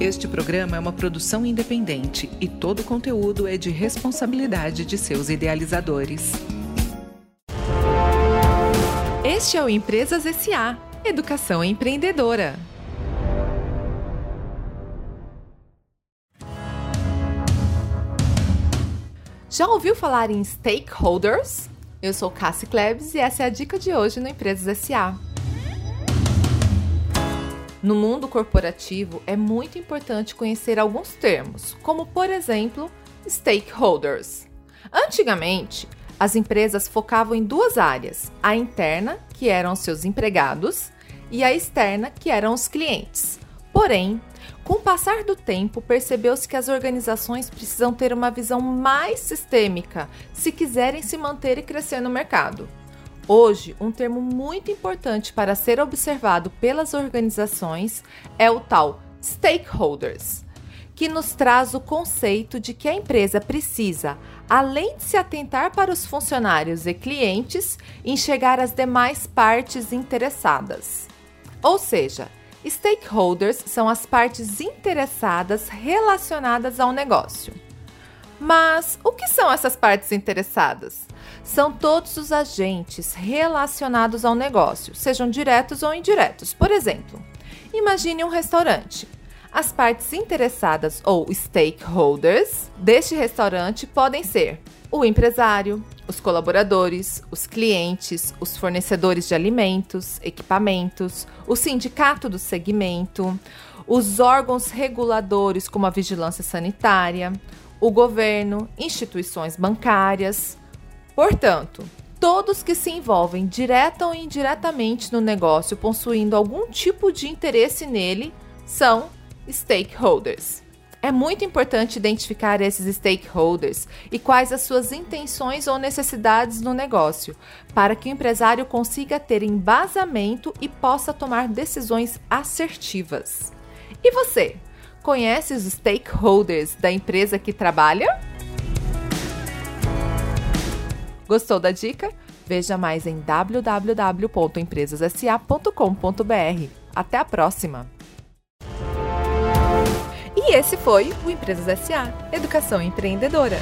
Este programa é uma produção independente e todo o conteúdo é de responsabilidade de seus idealizadores. Este é o Empresas SA Educação Empreendedora. Já ouviu falar em stakeholders? Eu sou Cassie Klebs e essa é a dica de hoje no Empresas SA. No mundo corporativo, é muito importante conhecer alguns termos, como por exemplo, stakeholders. Antigamente, as empresas focavam em duas áreas: a interna, que eram seus empregados, e a externa, que eram os clientes. Porém, com o passar do tempo, percebeu-se que as organizações precisam ter uma visão mais sistêmica se quiserem se manter e crescer no mercado. Hoje, um termo muito importante para ser observado pelas organizações é o tal stakeholders, que nos traz o conceito de que a empresa precisa, além de se atentar para os funcionários e clientes, enxergar as demais partes interessadas. Ou seja, stakeholders são as partes interessadas relacionadas ao negócio. Mas o que são essas partes interessadas? São todos os agentes relacionados ao negócio, sejam diretos ou indiretos. Por exemplo, imagine um restaurante. As partes interessadas ou stakeholders deste restaurante podem ser o empresário, os colaboradores, os clientes, os fornecedores de alimentos, equipamentos, o sindicato do segmento, os órgãos reguladores como a vigilância sanitária, o governo, instituições bancárias. Portanto, todos que se envolvem direta ou indiretamente no negócio possuindo algum tipo de interesse nele são stakeholders. É muito importante identificar esses stakeholders e quais as suas intenções ou necessidades no negócio, para que o empresário consiga ter embasamento e possa tomar decisões assertivas. E você? Conhece os stakeholders da empresa que trabalha? Gostou da dica? Veja mais em www.empresassa.com.br. Até a próxima! E esse foi o Empresas SA Educação Empreendedora.